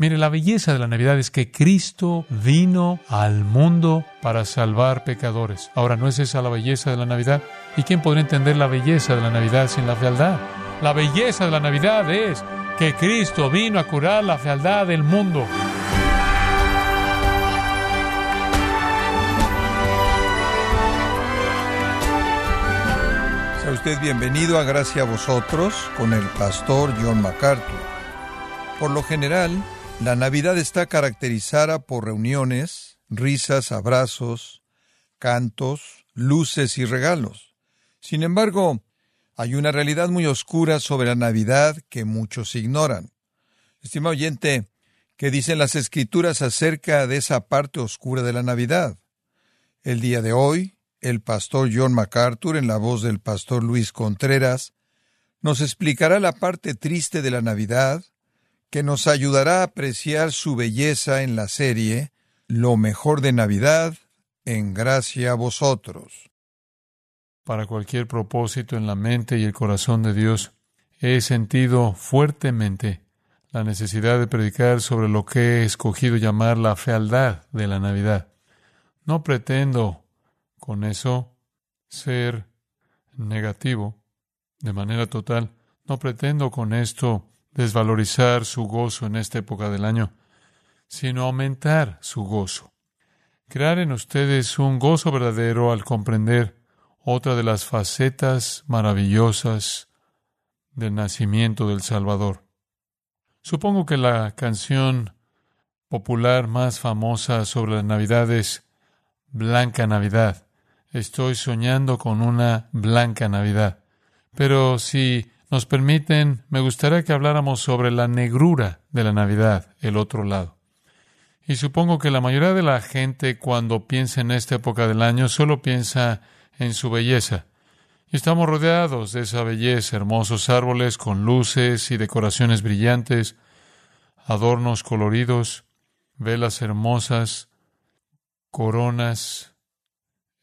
Mire, la belleza de la Navidad es que Cristo vino al mundo para salvar pecadores. Ahora, ¿no es esa la belleza de la Navidad? ¿Y quién podría entender la belleza de la Navidad sin la fealdad? La belleza de la Navidad es que Cristo vino a curar la fealdad del mundo. Sea usted bienvenido a Gracia a vosotros con el pastor John MacArthur. Por lo general, la Navidad está caracterizada por reuniones, risas, abrazos, cantos, luces y regalos. Sin embargo, hay una realidad muy oscura sobre la Navidad que muchos ignoran. Estimado oyente, ¿qué dicen las escrituras acerca de esa parte oscura de la Navidad? El día de hoy, el pastor John MacArthur, en la voz del pastor Luis Contreras, nos explicará la parte triste de la Navidad, que nos ayudará a apreciar su belleza en la serie Lo mejor de Navidad, en gracia a vosotros. Para cualquier propósito en la mente y el corazón de Dios, he sentido fuertemente la necesidad de predicar sobre lo que he escogido llamar la fealdad de la Navidad. No pretendo con eso ser negativo de manera total. No pretendo con esto desvalorizar su gozo en esta época del año, sino aumentar su gozo. Crear en ustedes un gozo verdadero al comprender otra de las facetas maravillosas del nacimiento del Salvador. Supongo que la canción popular más famosa sobre la Navidad es Blanca Navidad. Estoy soñando con una blanca Navidad. Pero si nos permiten, me gustaría que habláramos sobre la negrura de la Navidad, el otro lado. Y supongo que la mayoría de la gente cuando piensa en esta época del año solo piensa en su belleza. Y estamos rodeados de esa belleza, hermosos árboles con luces y decoraciones brillantes, adornos coloridos, velas hermosas, coronas,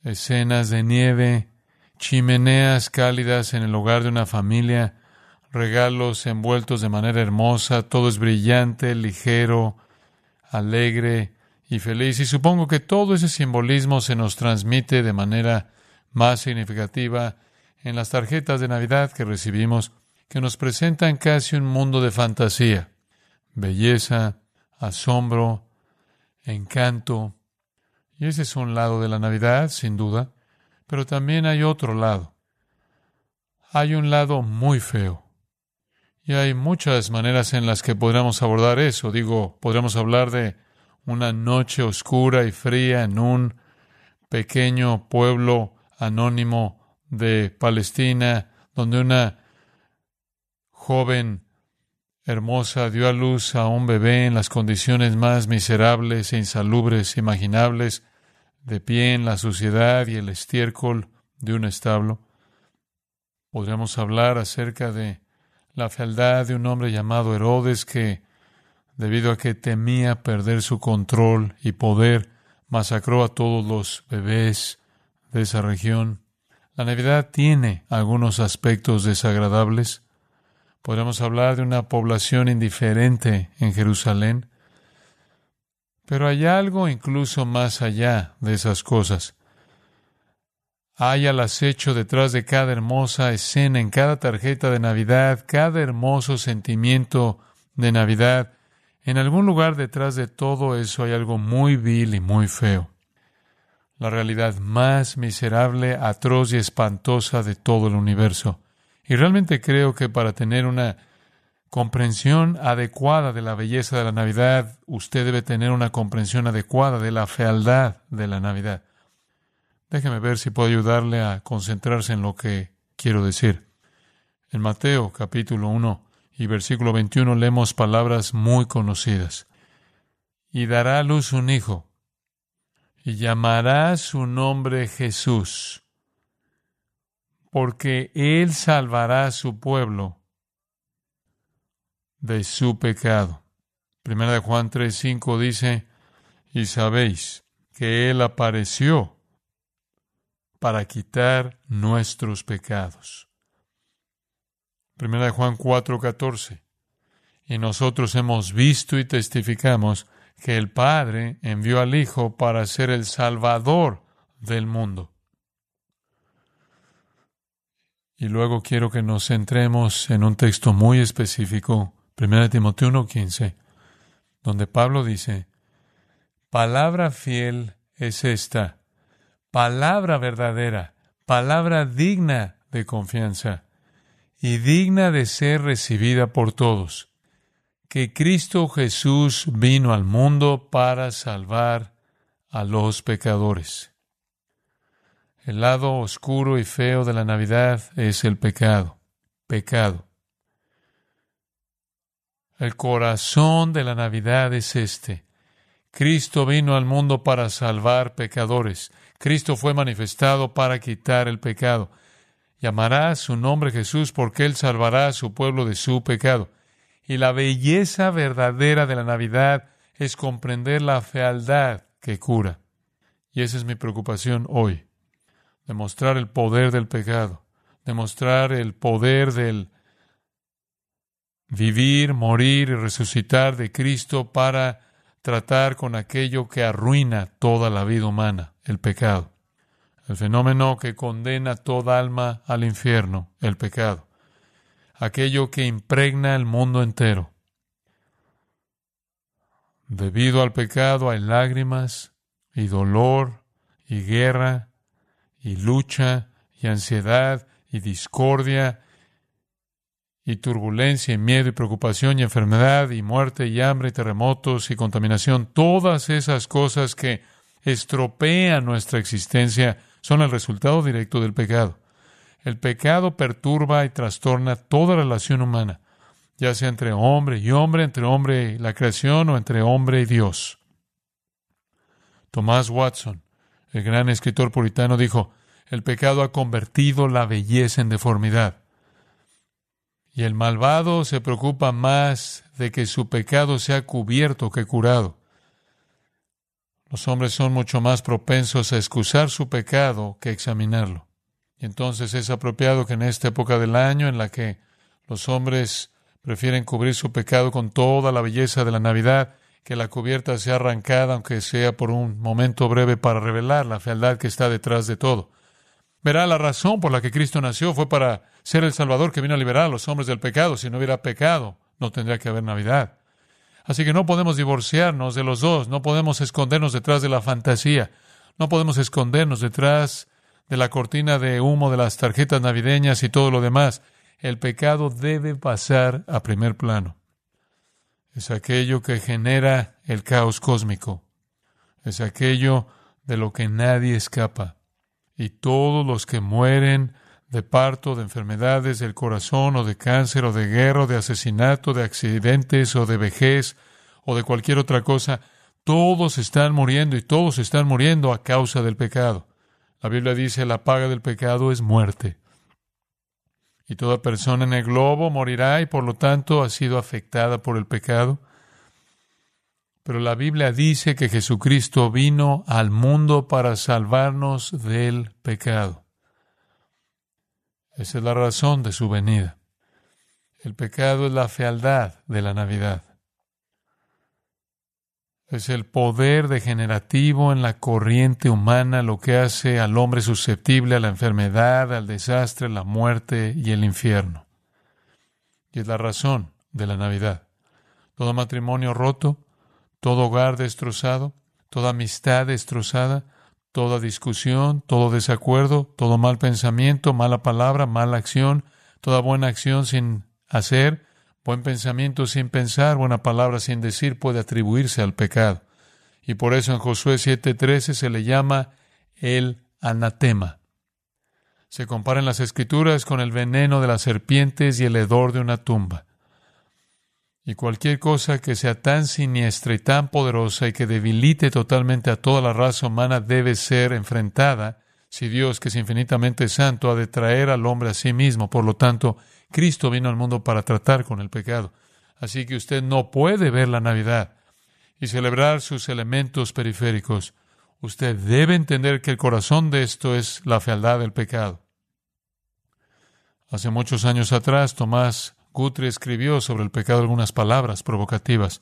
escenas de nieve, chimeneas cálidas en el hogar de una familia, regalos envueltos de manera hermosa, todo es brillante, ligero, alegre y feliz. Y supongo que todo ese simbolismo se nos transmite de manera más significativa en las tarjetas de Navidad que recibimos, que nos presentan casi un mundo de fantasía, belleza, asombro, encanto. Y ese es un lado de la Navidad, sin duda. Pero también hay otro lado. Hay un lado muy feo. Y hay muchas maneras en las que podríamos abordar eso. Digo, podríamos hablar de una noche oscura y fría en un pequeño pueblo anónimo de Palestina, donde una joven hermosa dio a luz a un bebé en las condiciones más miserables e insalubres imaginables, de pie en la suciedad y el estiércol de un establo. Podríamos hablar acerca de la fealdad de un hombre llamado Herodes que, debido a que temía perder su control y poder, masacró a todos los bebés de esa región. La Navidad tiene algunos aspectos desagradables. Podríamos hablar de una población indiferente en Jerusalén, pero hay algo incluso más allá de esas cosas. Hay al acecho detrás de cada hermosa escena, en cada tarjeta de Navidad, cada hermoso sentimiento de Navidad. En algún lugar detrás de todo eso hay algo muy vil y muy feo. La realidad más miserable, atroz y espantosa de todo el universo. Y realmente creo que para tener una comprensión adecuada de la belleza de la Navidad, usted debe tener una comprensión adecuada de la fealdad de la Navidad. Déjeme ver si puedo ayudarle a concentrarse en lo que quiero decir. En Mateo capítulo 1 y versículo 21 leemos palabras muy conocidas. Y dará a luz un hijo, y llamará su nombre Jesús, porque él salvará a su pueblo de su pecado. Primera de Juan 3:5 dice, y sabéis que Él apareció para quitar nuestros pecados. Primera de Juan 4:14, Y nosotros hemos visto y testificamos que el Padre envió al Hijo para ser el Salvador del mundo. Y luego quiero que nos centremos en un texto muy específico, 1 Timoteo 1.15, donde Pablo dice, Palabra fiel es esta, palabra verdadera, palabra digna de confianza y digna de ser recibida por todos, que Cristo Jesús vino al mundo para salvar a los pecadores. El lado oscuro y feo de la Navidad es el pecado, pecado. El corazón de la Navidad es este. Cristo vino al mundo para salvar pecadores. Cristo fue manifestado para quitar el pecado. Llamará su nombre Jesús porque Él salvará a su pueblo de su pecado. Y la belleza verdadera de la Navidad es comprender la fealdad que cura. Y esa es mi preocupación hoy demostrar el poder del pecado, demostrar el poder del vivir, morir y resucitar de Cristo para tratar con aquello que arruina toda la vida humana, el pecado. El fenómeno que condena toda alma al infierno, el pecado. Aquello que impregna el mundo entero. Debido al pecado hay lágrimas y dolor y guerra y lucha y ansiedad y discordia y turbulencia y miedo y preocupación y enfermedad y muerte y hambre y terremotos y contaminación, todas esas cosas que estropean nuestra existencia son el resultado directo del pecado. El pecado perturba y trastorna toda relación humana, ya sea entre hombre y hombre, entre hombre y la creación o entre hombre y Dios. Tomás Watson el gran escritor puritano dijo, el pecado ha convertido la belleza en deformidad. Y el malvado se preocupa más de que su pecado sea cubierto que curado. Los hombres son mucho más propensos a excusar su pecado que examinarlo. Y entonces es apropiado que en esta época del año en la que los hombres prefieren cubrir su pecado con toda la belleza de la Navidad, que la cubierta sea arrancada, aunque sea por un momento breve, para revelar la fealdad que está detrás de todo. Verá, la razón por la que Cristo nació fue para ser el Salvador que vino a liberar a los hombres del pecado. Si no hubiera pecado, no tendría que haber Navidad. Así que no podemos divorciarnos de los dos, no podemos escondernos detrás de la fantasía, no podemos escondernos detrás de la cortina de humo de las tarjetas navideñas y todo lo demás. El pecado debe pasar a primer plano es aquello que genera el caos cósmico, es aquello de lo que nadie escapa. Y todos los que mueren de parto, de enfermedades del corazón, o de cáncer, o de guerra, o de asesinato, de accidentes, o de vejez, o de cualquier otra cosa, todos están muriendo y todos están muriendo a causa del pecado. La Biblia dice la paga del pecado es muerte y toda persona en el globo morirá y por lo tanto ha sido afectada por el pecado. Pero la Biblia dice que Jesucristo vino al mundo para salvarnos del pecado. Esa es la razón de su venida. El pecado es la fealdad de la Navidad es el poder degenerativo en la corriente humana lo que hace al hombre susceptible a la enfermedad, al desastre, la muerte y el infierno. Y es la razón de la Navidad. Todo matrimonio roto, todo hogar destrozado, toda amistad destrozada, toda discusión, todo desacuerdo, todo mal pensamiento, mala palabra, mala acción, toda buena acción sin hacer, Buen pensamiento sin pensar, buena palabra sin decir puede atribuirse al pecado. Y por eso en Josué 7:13 se le llama el anatema. Se compara en las escrituras con el veneno de las serpientes y el hedor de una tumba. Y cualquier cosa que sea tan siniestra y tan poderosa y que debilite totalmente a toda la raza humana debe ser enfrentada si Dios, que es infinitamente santo, ha de traer al hombre a sí mismo. Por lo tanto, Cristo vino al mundo para tratar con el pecado. Así que usted no puede ver la Navidad y celebrar sus elementos periféricos. Usted debe entender que el corazón de esto es la fealdad del pecado. Hace muchos años atrás, Tomás Guthrie escribió sobre el pecado algunas palabras provocativas.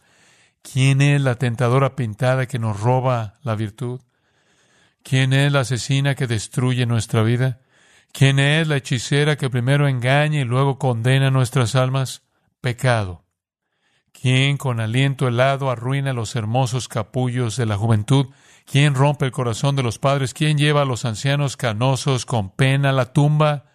¿Quién es la tentadora pintada que nos roba la virtud? ¿Quién es la asesina que destruye nuestra vida? ¿Quién es la hechicera que primero engaña y luego condena nuestras almas? Pecado. ¿Quién con aliento helado arruina los hermosos capullos de la juventud? ¿Quién rompe el corazón de los padres? ¿Quién lleva a los ancianos canosos con pena a la tumba?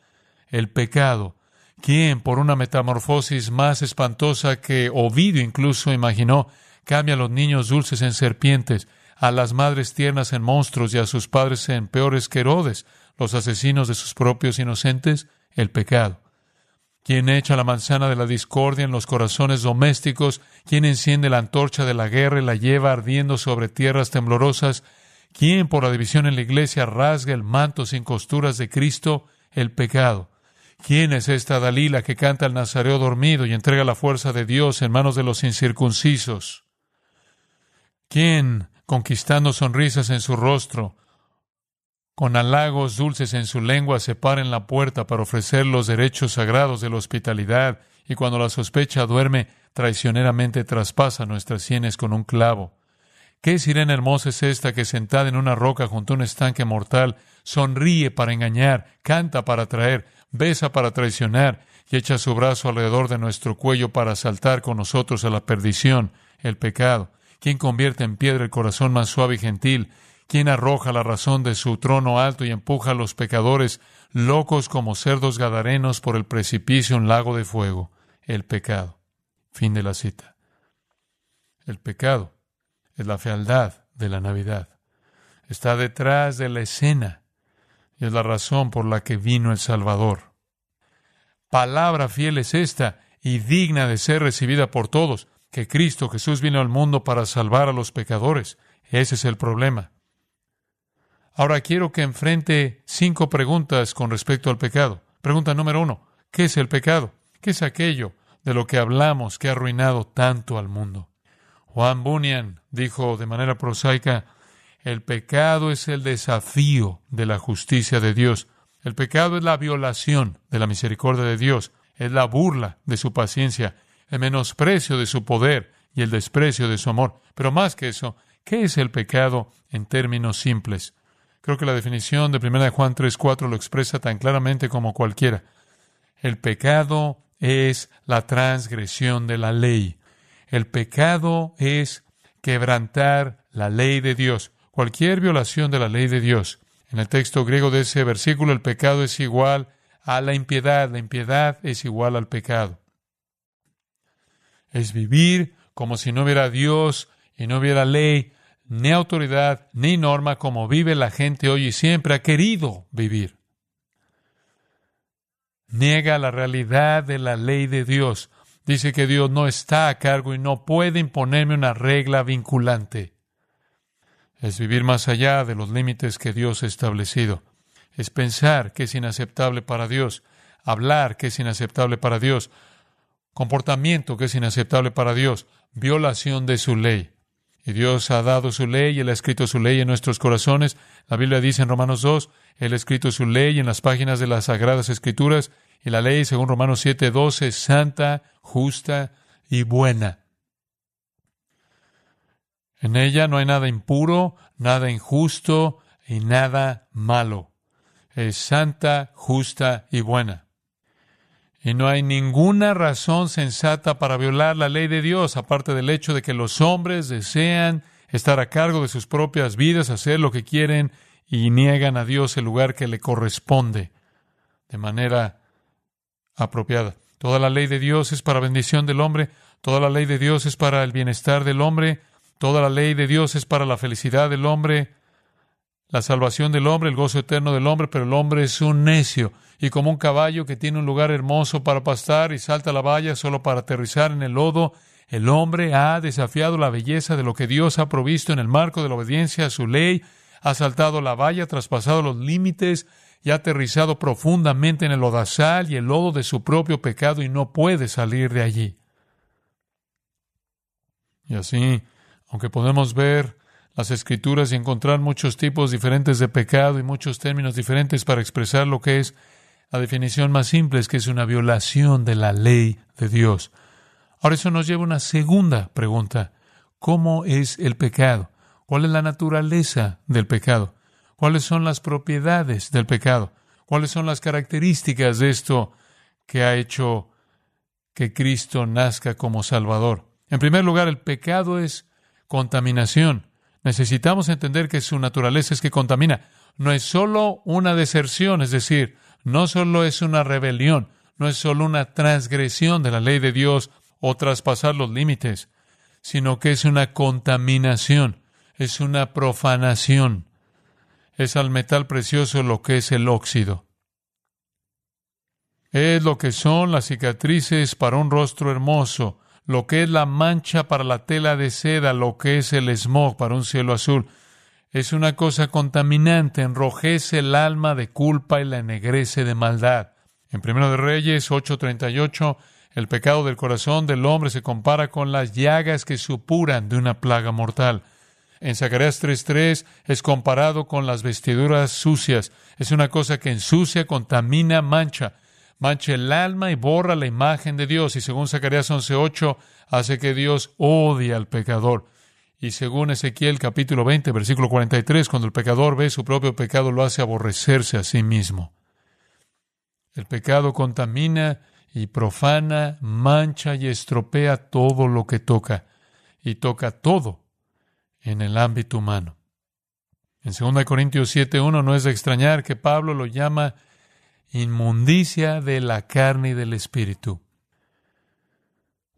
El pecado. ¿Quién, por una metamorfosis más espantosa que Ovidio incluso imaginó, cambia a los niños dulces en serpientes, a las madres tiernas en monstruos y a sus padres en peores que Herodes? los asesinos de sus propios inocentes, el pecado. ¿Quién echa la manzana de la discordia en los corazones domésticos? ¿Quién enciende la antorcha de la guerra y la lleva ardiendo sobre tierras temblorosas? ¿Quién por la división en la iglesia rasga el manto sin costuras de Cristo? El pecado. ¿Quién es esta Dalila que canta el Nazareo dormido y entrega la fuerza de Dios en manos de los incircuncisos? ¿Quién, conquistando sonrisas en su rostro, con halagos dulces en su lengua se para en la puerta para ofrecer los derechos sagrados de la hospitalidad, y cuando la sospecha duerme, traicioneramente traspasa nuestras sienes con un clavo. ¿Qué sirena hermosa es esta que sentada en una roca junto a un estanque mortal, sonríe para engañar, canta para atraer, besa para traicionar, y echa su brazo alrededor de nuestro cuello para saltar con nosotros a la perdición, el pecado? ¿Quién convierte en piedra el corazón más suave y gentil? ¿Quién arroja la razón de su trono alto y empuja a los pecadores locos como cerdos gadarenos por el precipicio un lago de fuego? El pecado. Fin de la cita. El pecado es la fealdad de la Navidad. Está detrás de la escena y es la razón por la que vino el Salvador. Palabra fiel es esta y digna de ser recibida por todos, que Cristo Jesús vino al mundo para salvar a los pecadores. Ese es el problema. Ahora quiero que enfrente cinco preguntas con respecto al pecado. Pregunta número uno, ¿qué es el pecado? ¿Qué es aquello de lo que hablamos que ha arruinado tanto al mundo? Juan Bunyan dijo de manera prosaica, el pecado es el desafío de la justicia de Dios. El pecado es la violación de la misericordia de Dios, es la burla de su paciencia, el menosprecio de su poder y el desprecio de su amor. Pero más que eso, ¿qué es el pecado en términos simples? Creo que la definición de 1 Juan 3.4 lo expresa tan claramente como cualquiera. El pecado es la transgresión de la ley. El pecado es quebrantar la ley de Dios. Cualquier violación de la ley de Dios. En el texto griego de ese versículo, el pecado es igual a la impiedad. La impiedad es igual al pecado. Es vivir como si no hubiera Dios y no hubiera ley, ni autoridad, ni norma como vive la gente hoy y siempre ha querido vivir. Niega la realidad de la ley de Dios. Dice que Dios no está a cargo y no puede imponerme una regla vinculante. Es vivir más allá de los límites que Dios ha establecido. Es pensar que es inaceptable para Dios, hablar que es inaceptable para Dios, comportamiento que es inaceptable para Dios, violación de su ley. Y Dios ha dado su ley Él ha escrito su ley en nuestros corazones. La Biblia dice en Romanos 2, Él ha escrito su ley en las páginas de las Sagradas Escrituras. Y la ley, según Romanos 7, 12, es santa, justa y buena. En ella no hay nada impuro, nada injusto y nada malo. Es santa, justa y buena. Y no hay ninguna razón sensata para violar la ley de Dios, aparte del hecho de que los hombres desean estar a cargo de sus propias vidas, hacer lo que quieren y niegan a Dios el lugar que le corresponde de manera apropiada. Toda la ley de Dios es para bendición del hombre, toda la ley de Dios es para el bienestar del hombre, toda la ley de Dios es para la felicidad del hombre, la salvación del hombre, el gozo eterno del hombre, pero el hombre es un necio y como un caballo que tiene un lugar hermoso para pastar y salta la valla solo para aterrizar en el lodo, el hombre ha desafiado la belleza de lo que Dios ha provisto en el marco de la obediencia a su ley, ha saltado la valla, traspasado los límites y ha aterrizado profundamente en el lodazal y el lodo de su propio pecado y no puede salir de allí. Y así, aunque podemos ver las escrituras y encontrar muchos tipos diferentes de pecado y muchos términos diferentes para expresar lo que es La definición más simple es que es una violación de la ley de Dios. Ahora eso nos lleva a una segunda pregunta. ¿Cómo es el pecado? ¿Cuál es la naturaleza del pecado? ¿Cuáles son las propiedades del pecado? ¿Cuáles son las características de esto que ha hecho que Cristo nazca como Salvador? En primer lugar, el pecado es contaminación. Necesitamos entender que su naturaleza es que contamina. No es solo una deserción, es decir, no solo es una rebelión, no es solo una transgresión de la ley de Dios o traspasar los límites, sino que es una contaminación, es una profanación. Es al metal precioso lo que es el óxido. Es lo que son las cicatrices para un rostro hermoso, lo que es la mancha para la tela de seda, lo que es el smog para un cielo azul. Es una cosa contaminante, enrojece el alma de culpa y la ennegrece de maldad. En Primero de Reyes 8:38, el pecado del corazón del hombre se compara con las llagas que supuran de una plaga mortal. En Zacarías 3:3 es comparado con las vestiduras sucias. Es una cosa que ensucia, contamina, mancha mancha el alma y borra la imagen de Dios. Y según Zacarías 11.8, hace que Dios odie al pecador. Y según Ezequiel capítulo 20, versículo 43, cuando el pecador ve su propio pecado, lo hace aborrecerse a sí mismo. El pecado contamina y profana, mancha y estropea todo lo que toca, y toca todo en el ámbito humano. En 2 Corintios 7.1 no es de extrañar que Pablo lo llama inmundicia de la carne y del espíritu.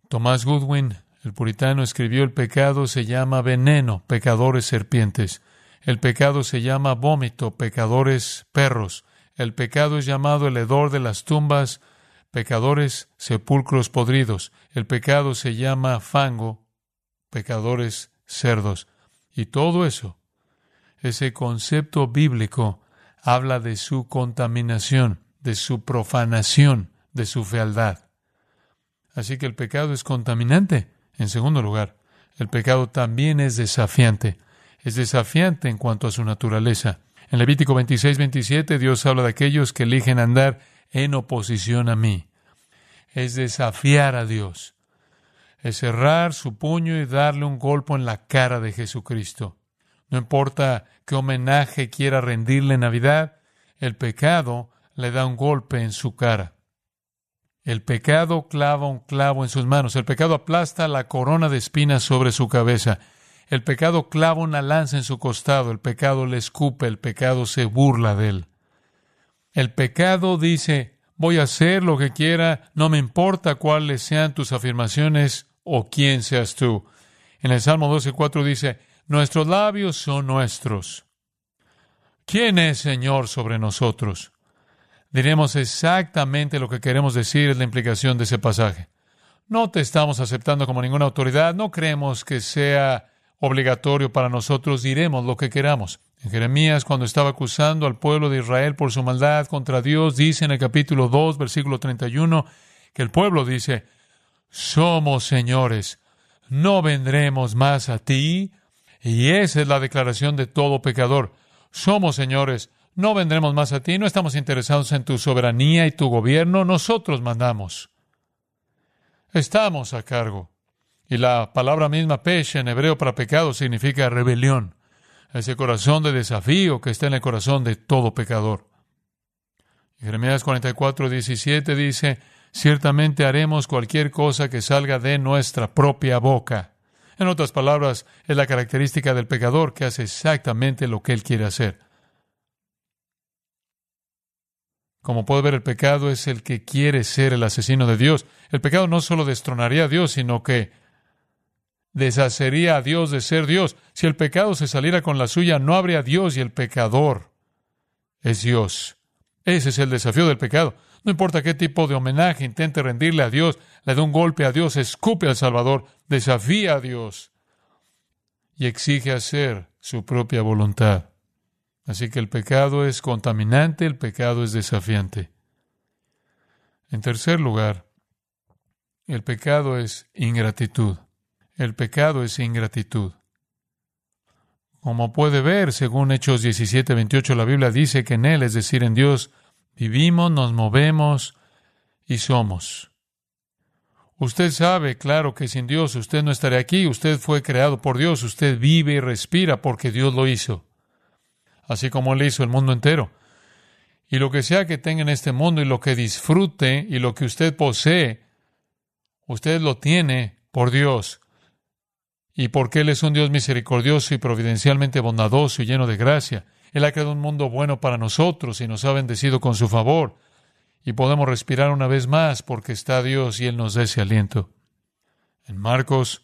Tomás Goodwin, el puritano, escribió el pecado se llama veneno, pecadores serpientes. El pecado se llama vómito, pecadores perros. El pecado es llamado el hedor de las tumbas, pecadores sepulcros podridos. El pecado se llama fango, pecadores cerdos. Y todo eso, ese concepto bíblico, habla de su contaminación, de su profanación, de su fealdad. Así que el pecado es contaminante. En segundo lugar, el pecado también es desafiante. Es desafiante en cuanto a su naturaleza. En Levítico 26, 27, Dios habla de aquellos que eligen andar en oposición a mí. Es desafiar a Dios. Es cerrar su puño y darle un golpe en la cara de Jesucristo. No importa qué homenaje quiera rendirle en Navidad, el pecado le da un golpe en su cara. El pecado clava un clavo en sus manos. El pecado aplasta la corona de espinas sobre su cabeza. El pecado clava una lanza en su costado. El pecado le escupe. El pecado se burla de él. El pecado dice, voy a hacer lo que quiera, no me importa cuáles sean tus afirmaciones o quién seas tú. En el Salmo 12.4 dice, Nuestros labios son nuestros. ¿Quién es Señor sobre nosotros? Diremos exactamente lo que queremos decir es la implicación de ese pasaje. No te estamos aceptando como ninguna autoridad, no creemos que sea obligatorio para nosotros, diremos lo que queramos. En Jeremías, cuando estaba acusando al pueblo de Israel por su maldad contra Dios, dice en el capítulo 2, versículo 31, que el pueblo dice, somos señores, no vendremos más a ti, y esa es la declaración de todo pecador. Somos señores, no vendremos más a ti, no estamos interesados en tu soberanía y tu gobierno, nosotros mandamos. Estamos a cargo. Y la palabra misma pesh en hebreo para pecado significa rebelión, ese corazón de desafío que está en el corazón de todo pecador. Jeremías 44, 17 dice, ciertamente haremos cualquier cosa que salga de nuestra propia boca. En otras palabras, es la característica del pecador que hace exactamente lo que él quiere hacer. Como puede ver, el pecado es el que quiere ser el asesino de Dios. El pecado no solo destronaría a Dios, sino que deshacería a Dios de ser Dios. Si el pecado se saliera con la suya, no habría Dios y el pecador es Dios. Ese es el desafío del pecado. No importa qué tipo de homenaje intente rendirle a Dios, le da un golpe a Dios, escupe al Salvador, desafía a Dios y exige hacer su propia voluntad. Así que el pecado es contaminante, el pecado es desafiante. En tercer lugar, el pecado es ingratitud. El pecado es ingratitud. Como puede ver, según Hechos 17, 28, la Biblia dice que en Él, es decir, en Dios, vivimos, nos movemos y somos. Usted sabe, claro, que sin Dios usted no estaría aquí. Usted fue creado por Dios. Usted vive y respira porque Dios lo hizo. Así como Él hizo el mundo entero. Y lo que sea que tenga en este mundo y lo que disfrute y lo que usted posee, usted lo tiene por Dios. Y porque Él es un Dios misericordioso y providencialmente bondadoso y lleno de gracia. Él ha creado un mundo bueno para nosotros y nos ha bendecido con su favor y podemos respirar una vez más porque está Dios y Él nos da ese aliento. En Marcos,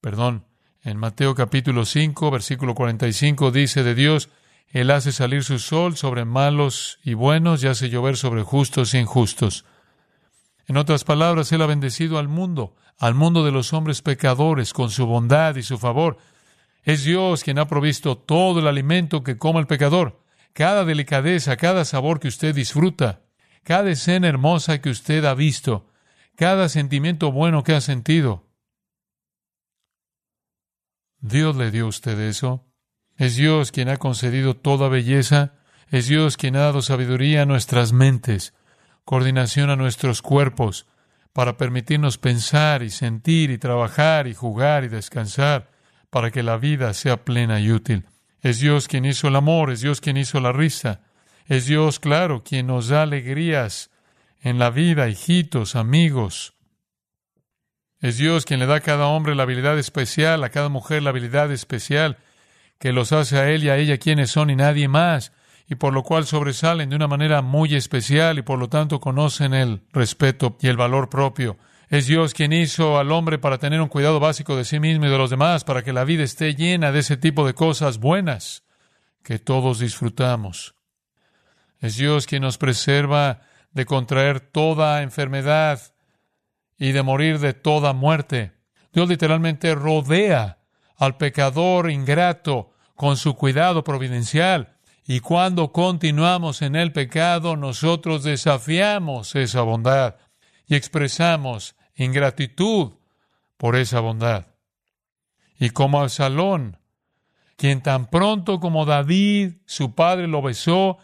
perdón, en Mateo capítulo 5, versículo 45 dice de Dios, Él hace salir su sol sobre malos y buenos y hace llover sobre justos y injustos. En otras palabras, Él ha bendecido al mundo, al mundo de los hombres pecadores, con su bondad y su favor. Es Dios quien ha provisto todo el alimento que coma el pecador, cada delicadeza, cada sabor que usted disfruta, cada escena hermosa que usted ha visto, cada sentimiento bueno que ha sentido. Dios le dio a usted eso. Es Dios quien ha concedido toda belleza. Es Dios quien ha dado sabiduría a nuestras mentes, coordinación a nuestros cuerpos, para permitirnos pensar y sentir y trabajar y jugar y descansar, para que la vida sea plena y útil. Es Dios quien hizo el amor, es Dios quien hizo la risa, es Dios, claro, quien nos da alegrías en la vida, hijitos, amigos. Es Dios quien le da a cada hombre la habilidad especial, a cada mujer la habilidad especial, que los hace a él y a ella quienes son y nadie más, y por lo cual sobresalen de una manera muy especial y por lo tanto conocen el respeto y el valor propio. Es Dios quien hizo al hombre para tener un cuidado básico de sí mismo y de los demás, para que la vida esté llena de ese tipo de cosas buenas que todos disfrutamos. Es Dios quien nos preserva de contraer toda enfermedad y de morir de toda muerte. Dios literalmente rodea al pecador ingrato con su cuidado providencial. Y cuando continuamos en el pecado, nosotros desafiamos esa bondad y expresamos ingratitud por esa bondad. Y como Absalón, quien tan pronto como David, su padre, lo besó,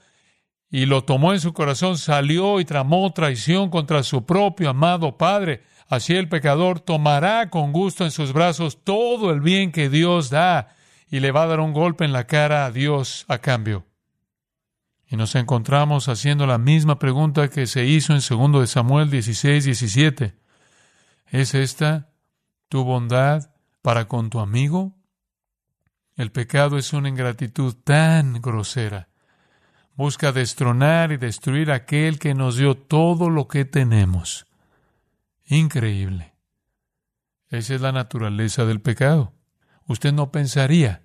y lo tomó en su corazón, salió y tramó traición contra su propio amado Padre. Así el pecador tomará con gusto en sus brazos todo el bien que Dios da y le va a dar un golpe en la cara a Dios a cambio. Y nos encontramos haciendo la misma pregunta que se hizo en 2 de Samuel 16, 17. ¿Es esta tu bondad para con tu amigo? El pecado es una ingratitud tan grosera busca destronar y destruir aquel que nos dio todo lo que tenemos. Increíble. Esa es la naturaleza del pecado. Usted no pensaría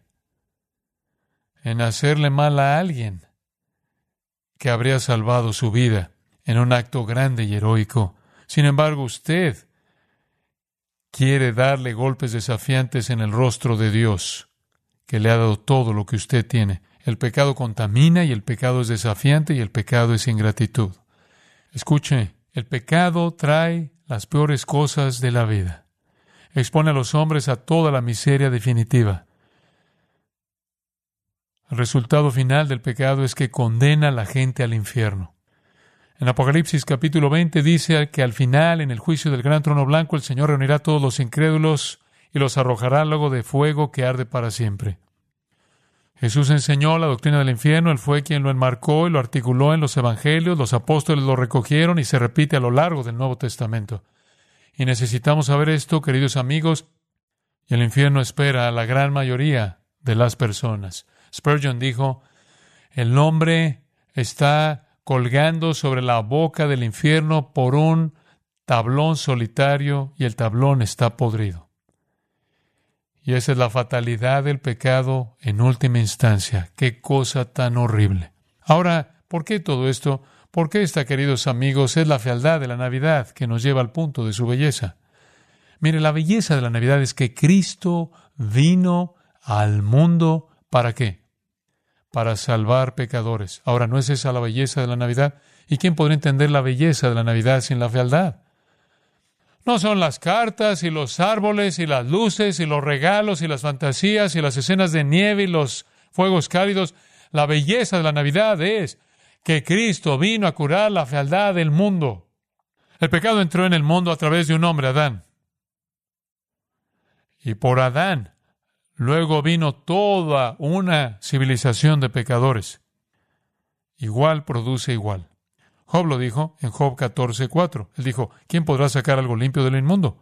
en hacerle mal a alguien que habría salvado su vida en un acto grande y heroico. Sin embargo, usted quiere darle golpes desafiantes en el rostro de Dios, que le ha dado todo lo que usted tiene. El pecado contamina y el pecado es desafiante y el pecado es ingratitud. Escuche, el pecado trae las peores cosas de la vida. Expone a los hombres a toda la miseria definitiva. El resultado final del pecado es que condena a la gente al infierno. En Apocalipsis capítulo 20 dice que al final, en el juicio del gran trono blanco, el Señor reunirá a todos los incrédulos y los arrojará luego de fuego que arde para siempre. Jesús enseñó la doctrina del infierno, Él fue quien lo enmarcó y lo articuló en los evangelios, los apóstoles lo recogieron y se repite a lo largo del Nuevo Testamento. Y necesitamos saber esto, queridos amigos, y el infierno espera a la gran mayoría de las personas. Spurgeon dijo, el hombre está colgando sobre la boca del infierno por un tablón solitario y el tablón está podrido. Y esa es la fatalidad del pecado en última instancia. Qué cosa tan horrible. Ahora, ¿por qué todo esto? Porque esta, queridos amigos, es la fealdad de la Navidad que nos lleva al punto de su belleza. Mire, la belleza de la Navidad es que Cristo vino al mundo ¿para qué? Para salvar pecadores. Ahora, ¿no es esa la belleza de la Navidad? ¿Y quién podría entender la belleza de la Navidad sin la fealdad? No son las cartas y los árboles y las luces y los regalos y las fantasías y las escenas de nieve y los fuegos cálidos. La belleza de la Navidad es que Cristo vino a curar la fealdad del mundo. El pecado entró en el mundo a través de un hombre, Adán. Y por Adán, luego vino toda una civilización de pecadores. Igual produce igual. Job lo dijo en Job 14:4. Él dijo, ¿quién podrá sacar algo limpio del inmundo?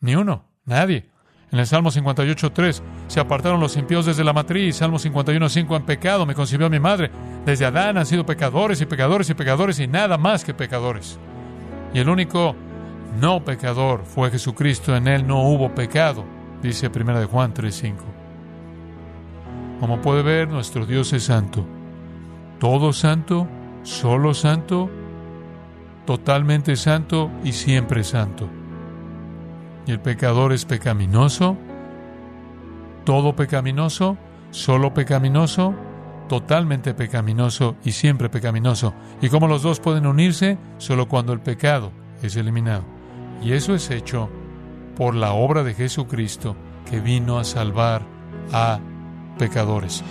Ni uno, nadie. En el Salmo 58.3, se apartaron los impíos desde la matriz. Salmo 51.5, en pecado me concibió mi madre. Desde Adán han sido pecadores y pecadores y pecadores y nada más que pecadores. Y el único no pecador fue Jesucristo. En él no hubo pecado, dice 1 de Juan 3.5. Como puede ver, nuestro Dios es santo. Todo santo, solo santo, totalmente santo y siempre santo y el pecador es pecaminoso, todo pecaminoso, solo pecaminoso, totalmente pecaminoso y siempre pecaminoso. Y como los dos pueden unirse solo cuando el pecado es eliminado. Y eso es hecho por la obra de Jesucristo que vino a salvar a pecadores.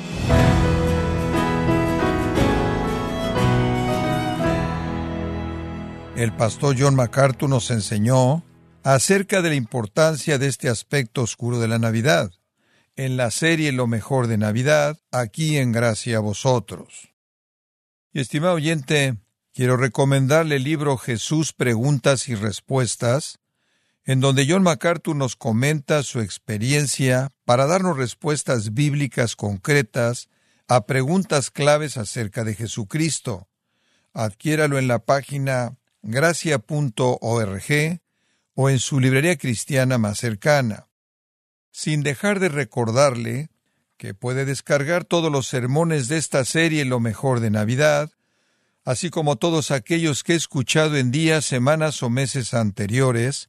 El pastor John MacArthur nos enseñó acerca de la importancia de este aspecto oscuro de la Navidad, en la serie Lo mejor de Navidad, aquí en Gracia a vosotros. Y estimado oyente, quiero recomendarle el libro Jesús Preguntas y Respuestas, en donde John MacArthur nos comenta su experiencia para darnos respuestas bíblicas concretas a preguntas claves acerca de Jesucristo. Adquiéralo en la página gracia.org o en su librería cristiana más cercana, sin dejar de recordarle que puede descargar todos los sermones de esta serie Lo mejor de Navidad, así como todos aquellos que he escuchado en días, semanas o meses anteriores,